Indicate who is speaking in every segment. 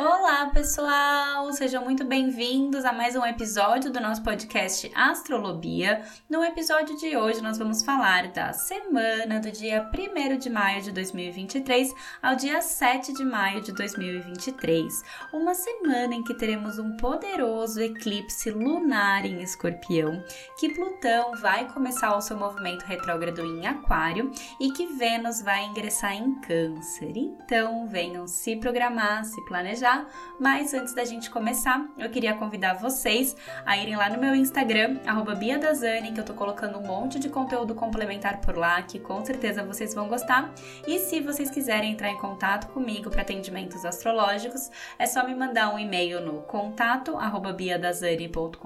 Speaker 1: Olá, pessoal! Sejam muito bem-vindos a mais um episódio do nosso podcast Astrolobia. No episódio de hoje, nós vamos falar da semana do dia 1 de maio de 2023 ao dia 7 de maio de 2023. Uma semana em que teremos um poderoso eclipse lunar em Escorpião, que Plutão vai começar o seu movimento retrógrado em Aquário e que Vênus vai ingressar em Câncer. Então, venham se programar, se planejar já, mas antes da gente começar, eu queria convidar vocês a irem lá no meu Instagram, BiaDazani, que eu tô colocando um monte de conteúdo complementar por lá, que com certeza vocês vão gostar. E se vocês quiserem entrar em contato comigo para atendimentos astrológicos, é só me mandar um e-mail no contato biadazani.com.br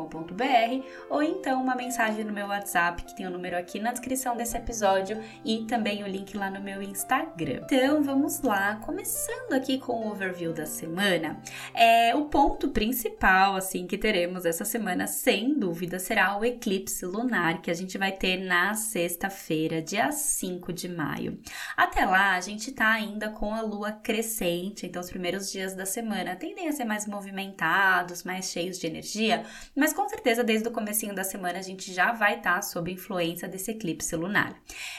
Speaker 1: ou então uma mensagem no meu WhatsApp, que tem o um número aqui na descrição desse episódio e também o link lá no meu Instagram. Então vamos lá, começando aqui com o overview da semana semana, é, o ponto principal, assim, que teremos essa semana, sem dúvida, será o eclipse lunar que a gente vai ter na sexta-feira, dia 5 de maio. Até lá, a gente tá ainda com a lua crescente, então os primeiros dias da semana tendem a ser mais movimentados, mais cheios de energia, mas com certeza desde o comecinho da semana a gente já vai estar tá sob influência desse eclipse lunar.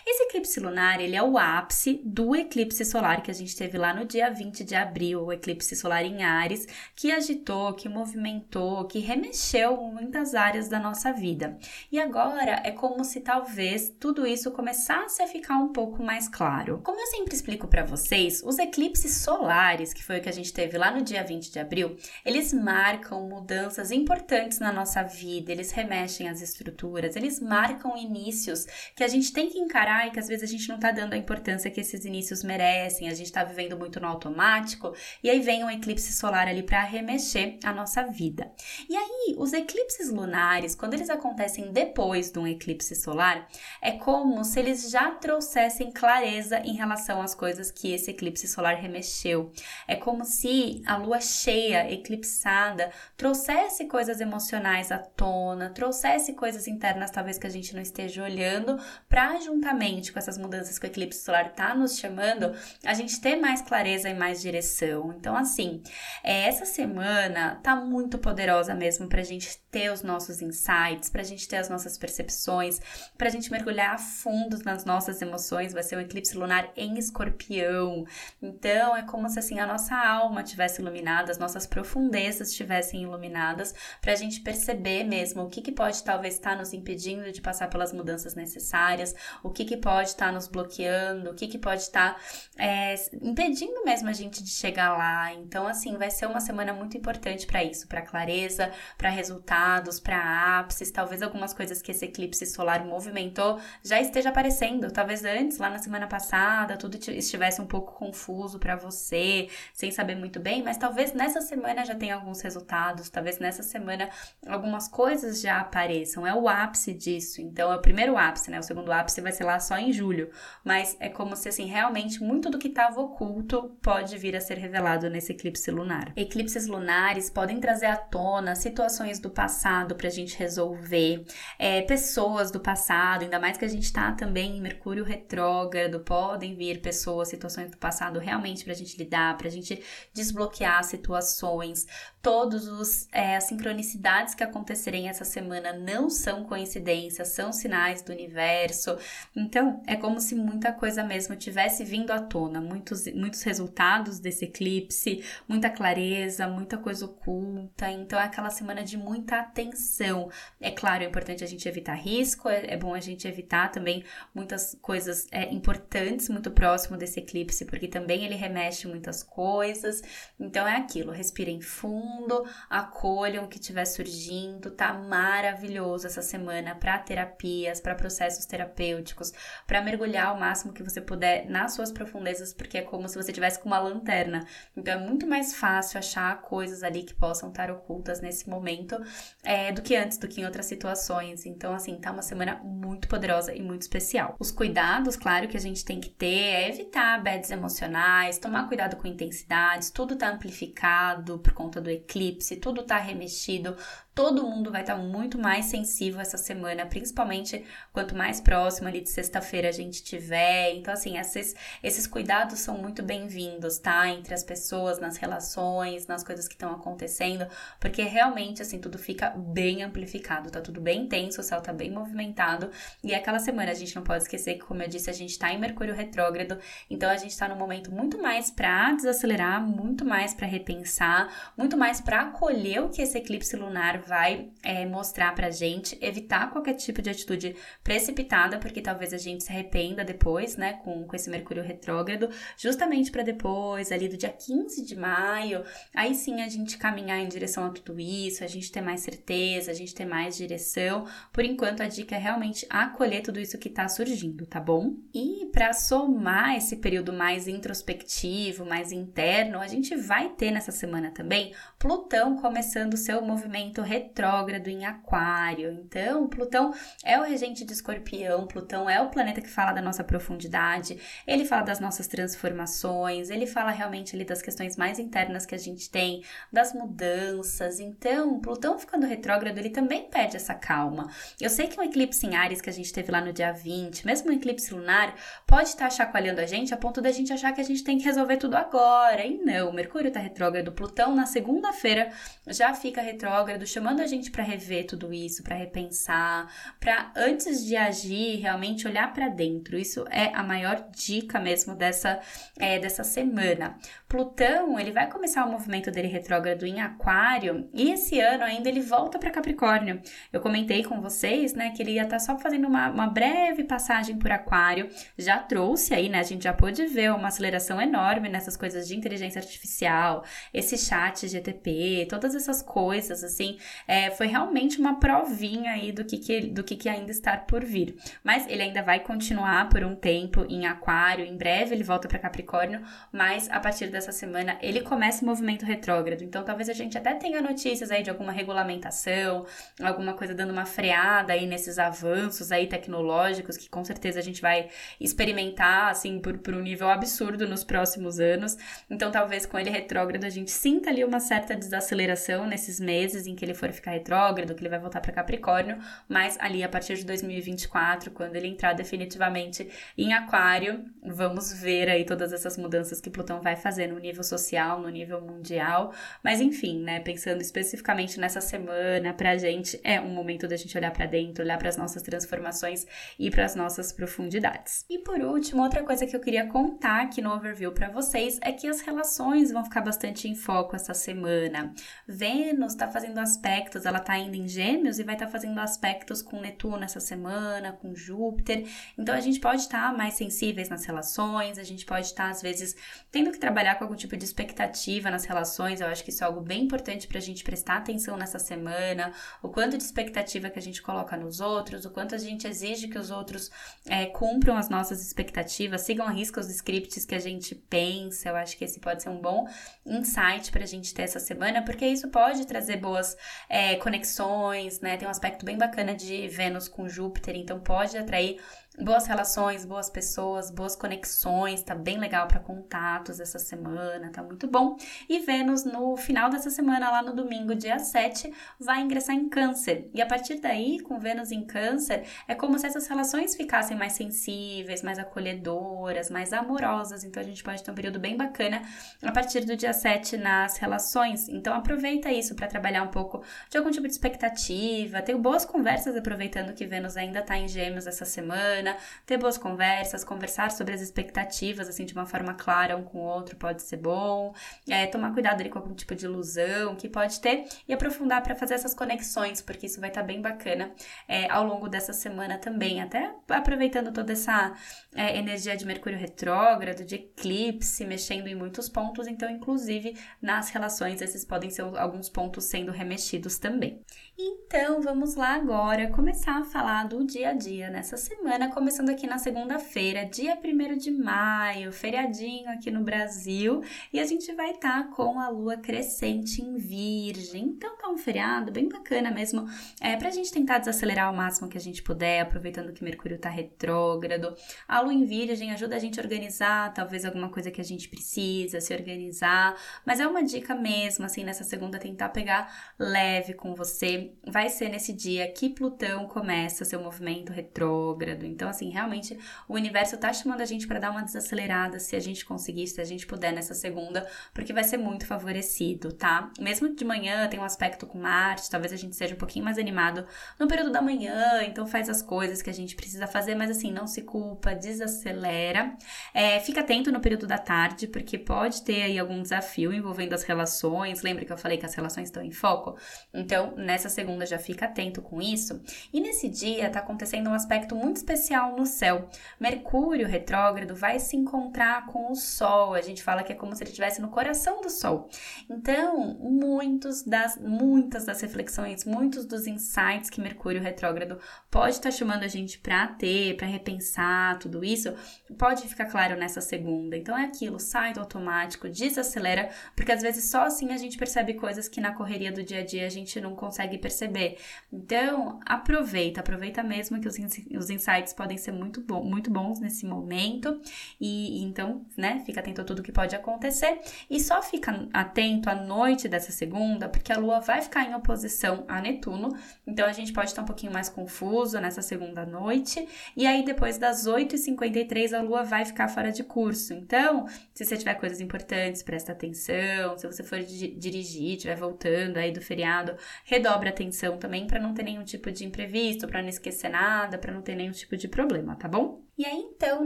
Speaker 1: Esse eclipse lunar, ele é o ápice do eclipse solar que a gente teve lá no dia 20 de abril, o eclipse solar em Ares, que agitou, que movimentou, que remexeu muitas áreas da nossa vida. E agora é como se talvez tudo isso começasse a ficar um pouco mais claro. Como eu sempre explico para vocês, os eclipses solares, que foi o que a gente teve lá no dia 20 de abril, eles marcam mudanças importantes na nossa vida, eles remexem as estruturas, eles marcam inícios que a gente tem que encarar e que às vezes a gente não tá dando a importância que esses inícios merecem, a gente tá vivendo muito no automático, e aí vem um eclipse eclipse solar ali para remexer a nossa vida. E aí, os eclipses lunares, quando eles acontecem depois de um eclipse solar, é como se eles já trouxessem clareza em relação às coisas que esse eclipse solar remexeu. É como se a lua cheia, eclipsada, trouxesse coisas emocionais à tona, trouxesse coisas internas talvez que a gente não esteja olhando, para juntamente com essas mudanças que o eclipse solar está nos chamando, a gente ter mais clareza e mais direção. Então, assim, é, essa semana tá muito poderosa mesmo pra gente ter os nossos insights, pra gente ter as nossas percepções, pra gente mergulhar a fundo nas nossas emoções. Vai ser um eclipse lunar em escorpião. Então é como se assim a nossa alma tivesse iluminada, as nossas profundezas estivessem iluminadas, pra gente perceber mesmo o que, que pode talvez estar tá nos impedindo de passar pelas mudanças necessárias, o que, que pode estar tá nos bloqueando, o que, que pode estar tá, é, impedindo mesmo a gente de chegar lá. Então, assim, vai ser uma semana muito importante para isso, para clareza, para resultados, para ápices, talvez algumas coisas que esse eclipse solar movimentou já esteja aparecendo. Talvez antes, lá na semana passada, tudo estivesse um pouco confuso para você, sem saber muito bem, mas talvez nessa semana já tenha alguns resultados, talvez nessa semana algumas coisas já apareçam. É o ápice disso. Então, é o primeiro ápice, né? O segundo ápice vai ser lá só em julho, mas é como se assim, realmente muito do que estava oculto pode vir a ser revelado nesse eclipse eclipse lunar. Eclipses lunares podem trazer à tona situações do passado para a gente resolver, é, pessoas do passado, ainda mais que a gente está também em Mercúrio retrógrado, podem vir pessoas, situações do passado realmente para a gente lidar, para a gente desbloquear situações. Todos os é, as sincronicidades que acontecerem essa semana não são coincidências, são sinais do universo. Então é como se muita coisa mesmo tivesse vindo à tona, muitos muitos resultados desse eclipse, muita clareza, muita coisa oculta. Então é aquela semana de muita atenção. É claro, é importante a gente evitar risco, é, é bom a gente evitar também muitas coisas é, importantes muito próximo desse eclipse, porque também ele remexe muitas coisas. Então é aquilo, respirem fundo, acolham o que estiver surgindo. Tá maravilhoso essa semana para terapias, para processos terapêuticos, para mergulhar o máximo que você puder nas suas profundezas, porque é como se você tivesse com uma lanterna. Então é muito mais fácil achar coisas ali que possam estar ocultas nesse momento é, do que antes, do que em outras situações. Então, assim, tá uma semana muito poderosa e muito especial. Os cuidados, claro, que a gente tem que ter é evitar bads emocionais, tomar cuidado com intensidades, tudo tá amplificado por conta do eclipse, tudo tá remexido, todo mundo vai estar muito mais sensível essa semana, principalmente quanto mais próximo ali de sexta-feira a gente tiver. Então, assim, esses, esses cuidados são muito bem-vindos, tá? Entre as pessoas, nas relações, nas coisas que estão acontecendo, porque realmente, assim, tudo fica bem amplificado, tá tudo bem intenso, o céu tá bem movimentado. E aquela semana a gente não pode esquecer que, como eu disse, a gente tá em Mercúrio retrógrado, então a gente tá num momento muito mais para desacelerar, muito mais para repensar, muito mais para acolher o que esse eclipse lunar vai é, mostrar pra gente, evitar qualquer tipo de atitude precipitada, porque talvez a gente se arrependa depois, né, com, com esse Mercúrio retrógrado, justamente para depois, ali do dia 15 de maio, aí sim a gente caminhar em direção a tudo isso, a gente ter mais certeza, a gente ter mais direção. Por enquanto, a dica é realmente acolher tudo isso que tá surgindo, tá bom? E para somar esse período mais introspectivo, mais interno, a gente vai ter nessa semana também Plutão começando seu movimento retrógrado em Aquário. Então, Plutão é o regente de Escorpião, Plutão é o planeta que fala da nossa profundidade, ele fala das nossas transformações, ele fala realmente ali das questões mais internas que a gente tem, das mudanças. Então, Plutão ficando retrógrado, ele também perde essa calma. Eu sei que um eclipse em Ares que a gente teve lá no dia 20, mesmo um eclipse lunar, pode estar chacoalhando a gente a ponto da gente achar que a gente tem que resolver tudo agora. E não, Mercúrio está retrógrado, Plutão na segunda-feira já fica retrógrado, chamando a gente para rever tudo isso, para repensar, para antes de agir, realmente olhar para dentro. Isso é a maior dica mesmo dessa, é, dessa semana. Plutão, ele vai começar o movimento dele retrógrado em Aquário e esse ano ainda ele volta para Capricórnio. Eu comentei com vocês, né, que ele ia estar tá só fazendo uma, uma breve passagem por Aquário. Já trouxe aí, né, a gente já pôde ver uma aceleração enorme nessas coisas de inteligência artificial, esse chat GTP, todas essas coisas, assim, é, foi realmente uma provinha aí do que, que, do que, que ainda está por vir. Mas ele ainda vai continuar por um tempo em Aquário, em breve ele volta para Capricórnio, mas a partir dessa semana ele começa o movimento retrógrado. Então talvez a gente até tenha notícias aí de alguma regulamentação, alguma coisa dando uma freada aí nesses avanços aí tecnológicos que com certeza a gente vai experimentar assim por, por um nível absurdo nos próximos anos. Então talvez com ele retrógrado a gente sinta ali uma certa desaceleração nesses meses em que ele for ficar retrógrado, que ele vai voltar para Capricórnio, mas ali a partir de 2024, quando ele entrar definitivamente em Aquário, vamos ver aí todas essas mudanças que Plutão vai fazer no nível social, no nível mundial. Mas enfim, né, pensando especificamente nessa semana pra gente, é um momento da gente olhar para dentro, olhar para as nossas transformações e para as nossas profundidades. E por último, outra coisa que eu queria contar aqui no overview para vocês é que as relações vão ficar bastante em foco essa semana. Vênus está fazendo aspectos, ela está indo em Gêmeos e vai estar tá fazendo aspectos com Netuno essa semana, com Júpiter. Então a gente pode estar tá mais sensíveis nas relações, a gente pode estar tá, às vezes tendo que trabalhar com algum tipo de expectativa nas relações. Eu acho que isso é algo bem importante para a gente prestar atenção nessa semana, o quanto de expectativa que a gente coloca nos outros, o quanto a gente exige que os outros é, cumpram as nossas expectativas, sigam a risca os scripts que a gente pensa. Eu acho que esse pode ser um bom insight para a gente ter essa semana, porque isso pode trazer boas é, conexões, né? Tem um aspecto bem bacana de Vênus com Júpiter, então pode atrair boas relações, boas pessoas, boas conexões, tá bem legal para contatos essa semana, tá muito bom. E Vênus no final dessa semana, lá no domingo, dia 7, vai ingressar em Câncer. E a partir daí, com Vênus em Câncer, é como se essas relações ficassem mais sensíveis, mais acolhedoras, mais amorosas. Então a gente pode ter um período bem bacana a partir do dia 7 nas relações. Então aproveita isso para trabalhar um pouco de algum tipo de expectativa, ter boas conversas aproveitando que Vênus ainda tá em Gêmeos essa semana semana, ter boas conversas, conversar sobre as expectativas, assim, de uma forma clara um com o outro pode ser bom, é, tomar cuidado ali com algum tipo de ilusão que pode ter e aprofundar para fazer essas conexões, porque isso vai estar tá bem bacana é, ao longo dessa semana também, até aproveitando toda essa é, energia de Mercúrio retrógrado, de eclipse, mexendo em muitos pontos, então, inclusive nas relações, esses podem ser alguns pontos sendo remexidos também. Então, vamos lá agora começar a falar do dia a dia nessa semana, começando aqui na segunda-feira, dia 1 de maio, feriadinho aqui no Brasil, e a gente vai estar tá com a lua crescente em Virgem. Então, tá um feriado bem bacana mesmo, é pra gente tentar desacelerar ao máximo que a gente puder, aproveitando que Mercúrio tá retrógrado. A lua em Virgem ajuda a gente a organizar, talvez alguma coisa que a gente precisa se organizar, mas é uma dica mesmo, assim, nessa segunda tentar pegar leve com você vai ser nesse dia que Plutão começa seu movimento retrógrado. Então, Então, assim, realmente o universo tá chamando a gente para dar uma desacelerada, se a gente conseguir, se a gente puder nessa segunda, porque vai ser muito favorecido, tá? Mesmo de manhã tem um aspecto com Marte, talvez a gente seja um pouquinho mais animado no período da manhã, então faz as coisas que a gente precisa fazer, mas assim, não se culpa, desacelera. É, fica atento no período da tarde, porque pode ter aí algum desafio envolvendo as relações. Lembra que eu falei que as relações estão em foco? Então, nessa segunda já fica atento com isso. E nesse dia tá acontecendo um aspecto muito especial no céu. Mercúrio retrógrado vai se encontrar com o Sol. A gente fala que é como se ele estivesse no coração do Sol. Então, muitos das, muitas das reflexões, muitos dos insights que Mercúrio retrógrado pode estar tá chamando a gente para ter, para repensar tudo isso, pode ficar claro nessa segunda. Então é aquilo, sai do automático, desacelera, porque às vezes só assim a gente percebe coisas que na correria do dia a dia a gente não consegue perceber. Então, aproveita, aproveita mesmo que os, os insights podem ser muito, muito bons nesse momento. E então, né, fica atento a tudo que pode acontecer. E só fica atento à noite dessa segunda, porque a Lua vai ficar em oposição a Netuno. Então, a gente pode estar um pouquinho mais confuso nessa segunda noite. E aí, depois das 8h53, a Lua vai ficar fora de curso. Então, se você tiver coisas importantes, presta atenção. Se você for dirigir, estiver voltando aí do feriado, redobre atenção também para não ter nenhum tipo de imprevisto, para não esquecer nada, para não ter nenhum tipo de problema, tá bom? E aí, então,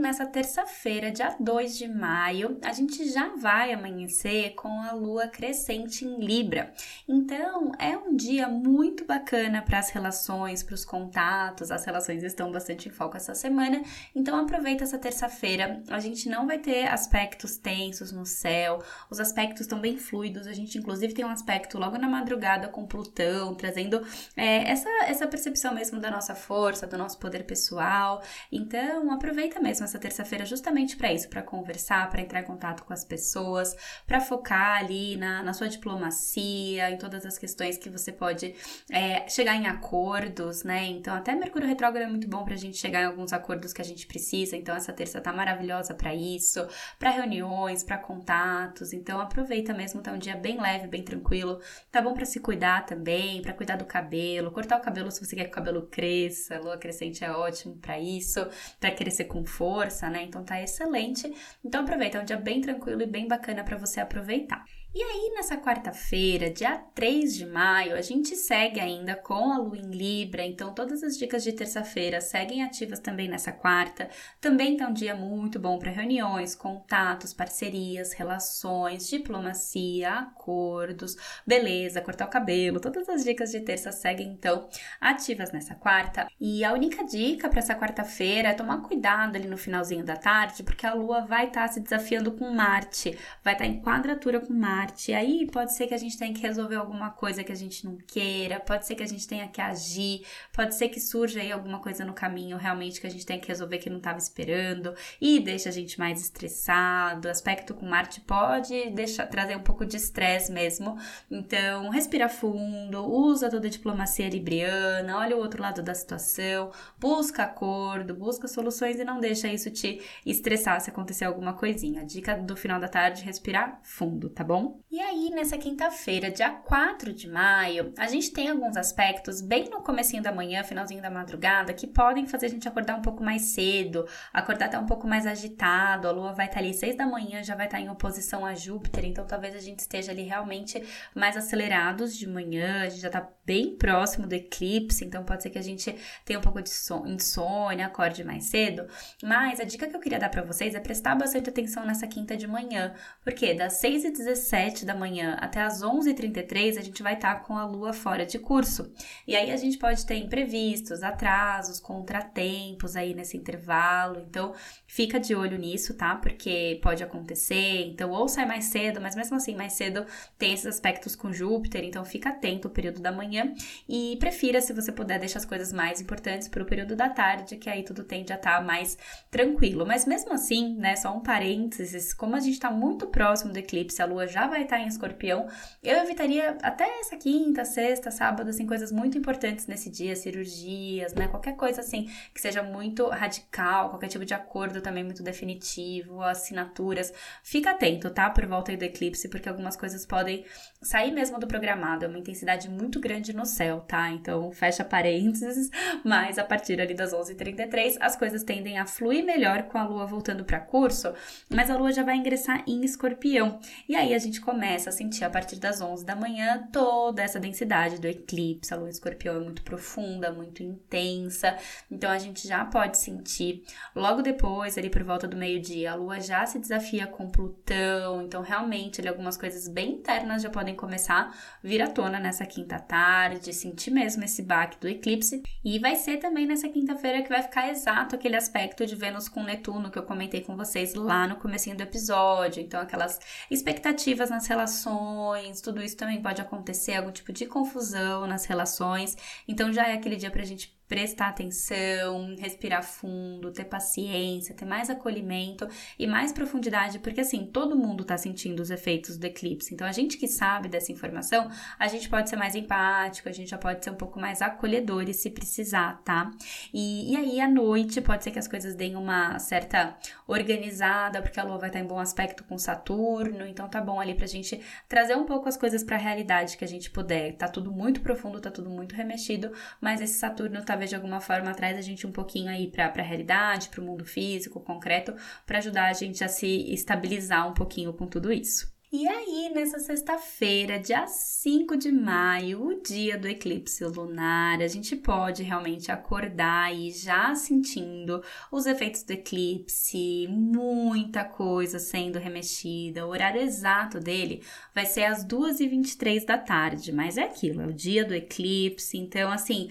Speaker 1: nessa terça-feira, dia 2 de maio, a gente já vai amanhecer com a lua crescente em Libra. Então, é um dia muito bacana para as relações, para os contatos. As relações estão bastante em foco essa semana. Então, aproveita essa terça-feira. A gente não vai ter aspectos tensos no céu, os aspectos estão bem fluidos. A gente, inclusive, tem um aspecto logo na madrugada com Plutão, trazendo é, essa, essa percepção mesmo da nossa força, do nosso poder pessoal. Então, aproveita mesmo essa terça-feira justamente para isso, para conversar, para entrar em contato com as pessoas, para focar ali na, na sua diplomacia, em todas as questões que você pode é, chegar em acordos, né? Então, até Mercúrio Retrógrado é muito bom para a gente chegar em alguns acordos que a gente precisa. Então, essa terça tá maravilhosa para isso, para reuniões, para contatos. Então, aproveita mesmo, tá um dia bem leve, bem tranquilo. Tá bom para se cuidar também, para cuidar do cabelo, cortar o cabelo se você quer que o cabelo cresça. Lua crescente é ótimo para isso, para crescer com força, né? Então tá excelente. Então aproveita, é um dia bem tranquilo e bem bacana para você aproveitar. E aí, nessa quarta-feira, dia 3 de maio, a gente segue ainda com a lua em Libra, então todas as dicas de terça-feira seguem ativas também nessa quarta. Também tá um dia muito bom para reuniões, contatos, parcerias, relações, diplomacia, acordos, beleza, cortar o cabelo. Todas as dicas de terça seguem então ativas nessa quarta. E a única dica para essa quarta-feira é tomar cuidado ali no finalzinho da tarde, porque a lua vai estar tá se desafiando com Marte, vai estar tá em quadratura com Marte Aí pode ser que a gente tenha que resolver alguma coisa que a gente não queira, pode ser que a gente tenha que agir, pode ser que surja aí alguma coisa no caminho realmente que a gente tenha que resolver que não estava esperando e deixa a gente mais estressado. Aspecto com Marte pode deixar, trazer um pouco de estresse mesmo. Então, respira fundo, usa toda a diplomacia libriana, olha o outro lado da situação, busca acordo, busca soluções e não deixa isso te estressar se acontecer alguma coisinha. Dica do final da tarde, respirar fundo, tá bom? E aí, nessa quinta-feira, dia 4 de maio, a gente tem alguns aspectos bem no comecinho da manhã, finalzinho da madrugada, que podem fazer a gente acordar um pouco mais cedo, acordar até um pouco mais agitado. A lua vai estar ali 6 da manhã, já vai estar em oposição a Júpiter, então talvez a gente esteja ali realmente mais acelerados de manhã, a gente já está bem próximo do eclipse, então pode ser que a gente tenha um pouco de insônia, acorde mais cedo. Mas a dica que eu queria dar para vocês é prestar bastante atenção nessa quinta de manhã, porque das 6 e 17 7 da manhã até as 11h33, a gente vai estar tá com a lua fora de curso. E aí a gente pode ter imprevistos, atrasos, contratempos aí nesse intervalo. Então, fica de olho nisso, tá? Porque pode acontecer. Então, ou sai mais cedo, mas mesmo assim, mais cedo tem esses aspectos com Júpiter. Então, fica atento o período da manhã e prefira, se você puder, deixar as coisas mais importantes para o período da tarde, que aí tudo tende a estar tá mais tranquilo. Mas mesmo assim, né, só um parênteses, como a gente está muito próximo do eclipse, a lua já vai estar em escorpião. Eu evitaria até essa quinta, sexta, sábado, assim, coisas muito importantes nesse dia, cirurgias, né? Qualquer coisa assim que seja muito radical, qualquer tipo de acordo também muito definitivo, assinaturas. Fica atento, tá? Por volta do eclipse, porque algumas coisas podem sair mesmo do programado. É uma intensidade muito grande no céu, tá? Então, fecha parênteses, mas a partir ali das 11h33, as coisas tendem a fluir melhor com a lua voltando para curso, mas a lua já vai ingressar em escorpião. E aí a gente começa a sentir a partir das 11 da manhã toda essa densidade do eclipse. A lua escorpião é muito profunda, muito intensa, então a gente já pode sentir. Logo depois, ali por volta do meio-dia, a lua já se desafia com Plutão, então realmente ali algumas coisas bem internas já podem começar a vir à tona nessa quinta tarde, sentir mesmo esse baque do eclipse. E vai ser também nessa quinta-feira que vai ficar exato aquele aspecto de Vênus com Netuno que eu comentei com vocês lá no comecinho do episódio. Então, aquelas expectativas nas relações, tudo isso também pode acontecer, algum tipo de confusão nas relações. Então, já é aquele dia pra gente prestar atenção, respirar fundo, ter paciência, ter mais acolhimento e mais profundidade, porque assim, todo mundo tá sentindo os efeitos do eclipse. Então, a gente que sabe dessa informação, a gente pode ser mais empático, a gente já pode ser um pouco mais acolhedor e se precisar, tá? E, e aí, à noite, pode ser que as coisas deem uma certa organizada, porque a lua vai estar em bom aspecto com Saturno, então tá bom ali pra gente trazer um pouco as coisas pra realidade que a gente puder. Tá tudo muito profundo, tá tudo muito remexido, mas esse Saturno tá talvez de alguma forma traz a gente um pouquinho aí para a realidade, para o mundo físico, concreto, para ajudar a gente a se estabilizar um pouquinho com tudo isso. E aí, nessa sexta-feira, dia 5 de maio, o dia do eclipse lunar, a gente pode realmente acordar e já sentindo os efeitos do eclipse, muita coisa sendo remexida. O horário exato dele vai ser às 2h23 da tarde, mas é aquilo, é o dia do eclipse, então assim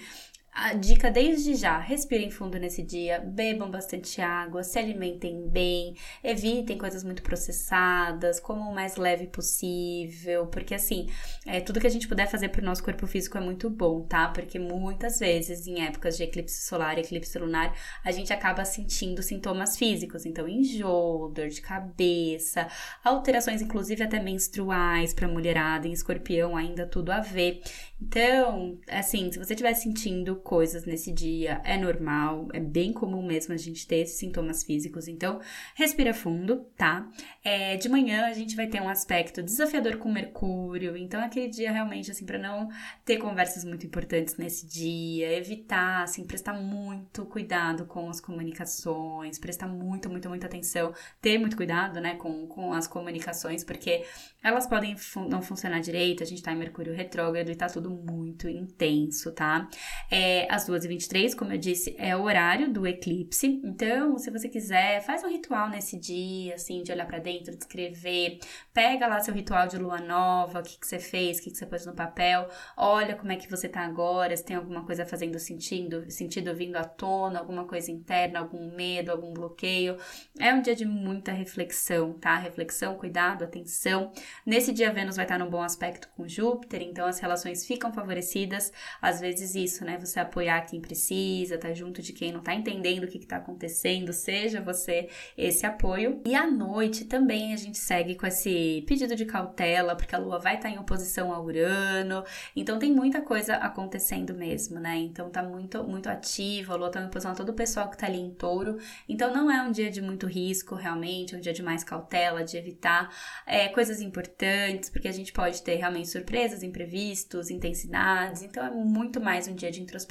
Speaker 1: a dica desde já: respirem fundo nesse dia, bebam bastante água, se alimentem bem, evitem coisas muito processadas, comam o mais leve possível, porque assim, é, tudo que a gente puder fazer para o nosso corpo físico é muito bom, tá? Porque muitas vezes, em épocas de eclipse solar e eclipse lunar, a gente acaba sentindo sintomas físicos, então enjoo, dor de cabeça, alterações, inclusive até menstruais para mulherada, em escorpião ainda tudo a ver. Então, assim, se você estiver sentindo coisas nesse dia, é normal, é bem comum mesmo a gente ter esses sintomas físicos. Então, respira fundo, tá? É, de manhã a gente vai ter um aspecto desafiador com Mercúrio, então aquele dia realmente, assim, para não ter conversas muito importantes nesse dia, evitar, assim, prestar muito cuidado com as comunicações, prestar muito, muito, muita atenção, ter muito cuidado, né, com, com as comunicações, porque elas podem fun não funcionar direito, a gente tá em Mercúrio retrógrado e tá tudo muito intenso, tá? É, às 2h23, como eu disse, é o horário do eclipse. Então, se você quiser, faz um ritual nesse dia, assim, de olhar para dentro, de escrever. Pega lá seu ritual de lua nova, o que, que você fez, o que, que você pôs no papel. Olha como é que você tá agora, se tem alguma coisa fazendo sentido, sentido vindo à tona, alguma coisa interna, algum medo, algum bloqueio. É um dia de muita reflexão, tá? Reflexão, cuidado, atenção. Nesse dia, Vênus vai estar num bom aspecto com Júpiter, então as relações ficam ficam favorecidas. Às vezes isso, né? Você apoiar quem precisa, tá junto de quem não tá entendendo o que, que tá acontecendo, seja você esse apoio. E à noite também a gente segue com esse pedido de cautela, porque a Lua vai estar tá em oposição a Urano. Então tem muita coisa acontecendo mesmo, né? Então tá muito, muito ativo, a Lua tá em oposição a todo o pessoal que tá ali em touro. Então não é um dia de muito risco, realmente, é um dia de mais cautela, de evitar é, coisas importantes, porque a gente pode ter realmente surpresas, imprevistos, intensidades. Então é muito mais um dia de introspecção,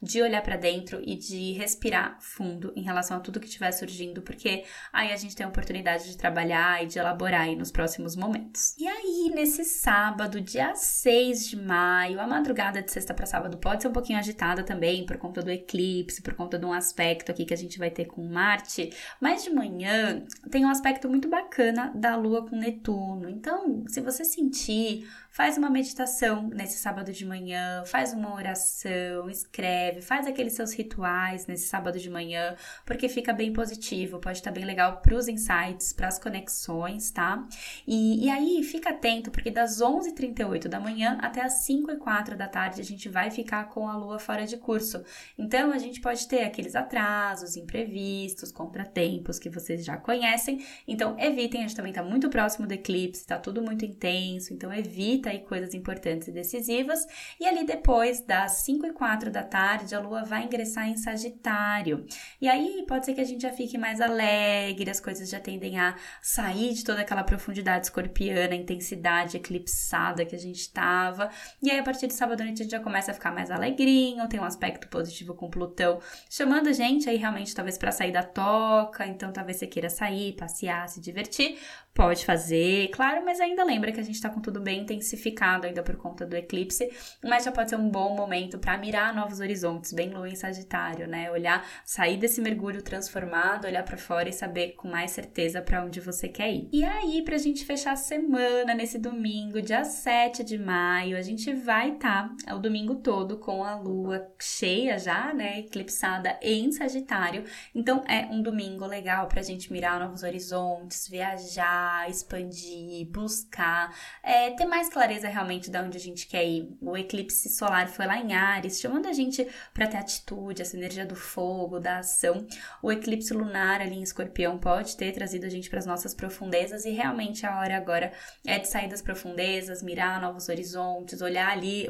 Speaker 1: de olhar para dentro e de respirar fundo em relação a tudo que estiver surgindo, porque aí a gente tem a oportunidade de trabalhar e de elaborar aí nos próximos momentos. E aí, nesse sábado, dia 6 de maio, a madrugada de sexta para sábado pode ser um pouquinho agitada também por conta do eclipse, por conta de um aspecto aqui que a gente vai ter com Marte, mas de manhã tem um aspecto muito bacana da Lua com Netuno. Então, se você sentir Faz uma meditação nesse sábado de manhã, faz uma oração, meditação, escreve, faz aqueles seus rituais nesse sábado de manhã, porque fica bem positivo, pode estar bem legal para os insights, para as conexões, tá? E, e aí fica atento, porque das 11h38 da manhã até as 5 e 4 da tarde a gente vai ficar com a lua fora de curso. Então a gente pode ter aqueles atrasos, imprevistos, contratempos que vocês já conhecem. Então evitem, a gente também está muito próximo do eclipse, está tudo muito intenso, então evita aí coisas importantes e decisivas. E ali depois das 5 e 4 da tarde, a lua vai ingressar em Sagitário. E aí pode ser que a gente já fique mais alegre, as coisas já tendem a sair de toda aquela profundidade escorpiana, intensidade eclipsada que a gente estava. E aí a partir de sábado à noite a gente já começa a ficar mais alegrinho, tem um aspecto positivo com Plutão, chamando a gente aí realmente talvez para sair da toca, então talvez você queira sair, passear, se divertir, pode fazer, claro, mas ainda lembra que a gente tá com tudo bem intensificado ainda por conta do eclipse, mas já pode ser um bom momento para mirar novos horizontes, bem lua em Sagitário, né? Olhar, sair desse mergulho transformado, olhar para fora e saber com mais certeza para onde você quer ir. E aí, pra gente fechar a semana nesse domingo, dia 7 de maio, a gente vai estar tá, o domingo todo com a lua cheia já, né, eclipsada em Sagitário. Então é um domingo legal pra gente mirar novos horizontes, viajar, expandir, buscar, é, ter mais clareza realmente de onde a gente quer ir. O eclipse solar foi lá em Ares, chamando a gente para ter atitude, essa energia do fogo, da ação. O eclipse lunar ali em Escorpião pode ter trazido a gente para as nossas profundezas e realmente a hora agora é de sair das profundezas, mirar novos horizontes, olhar ali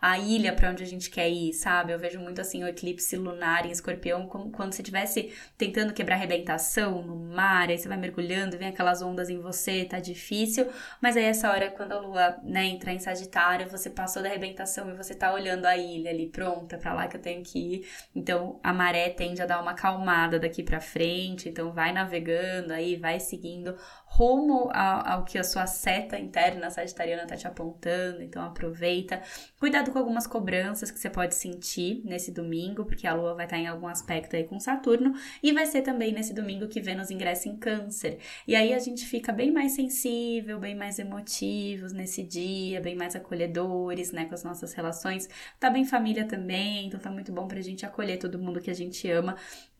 Speaker 1: a ilha para onde a gente quer ir, sabe? Eu vejo muito assim o eclipse lunar em Escorpião como quando você estivesse tentando quebrar arrebentação no mar, aí você vai mergulhando, vem aquelas ondas em você, tá difícil, mas aí essa hora quando a lua, né, entra em Sagitário, você passou da arrebentação e você tá olhando a ilha ali pronta para lá que eu tenho que ir. Então a maré tende a dar uma calmada daqui para frente, então vai navegando aí, vai seguindo rumo ao, ao, que a sua seta interna sagitariana tá te apontando, então aproveita. Cuidado com algumas cobranças que você pode sentir nesse domingo, porque a lua vai estar tá em algum aspecto aí com Saturno, e vai ser também nesse domingo que Vênus ingressa em Câncer. E aí a gente fica bem mais sensível, bem mais emotivos nesse dia, bem mais acolhedores, né, com as nossas relações. Tá bem família também, então tá muito bom pra gente acolher todo mundo que a gente ama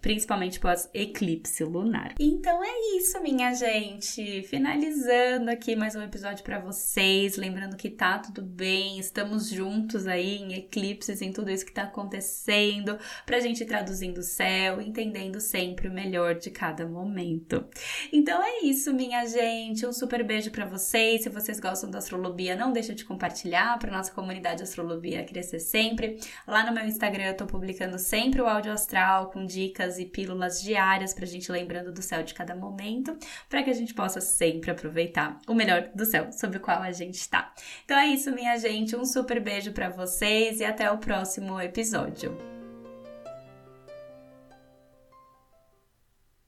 Speaker 1: principalmente pós eclipse lunar. Então é isso, minha gente. Finalizando aqui mais um episódio para vocês, lembrando que tá tudo bem, estamos juntos aí em eclipses, em tudo isso que tá acontecendo, pra gente traduzindo o céu, entendendo sempre o melhor de cada momento. Então é isso, minha gente. Um super beijo para vocês. Se vocês gostam da astrologia, não deixa de compartilhar para nossa comunidade astrologia crescer sempre. Lá no meu Instagram eu tô publicando sempre o áudio astral com dicas e pílulas diárias para a gente lembrando do céu de cada momento, para que a gente possa sempre aproveitar o melhor do céu sobre o qual a gente está. Então é isso, minha gente. Um super beijo para vocês e até o próximo episódio.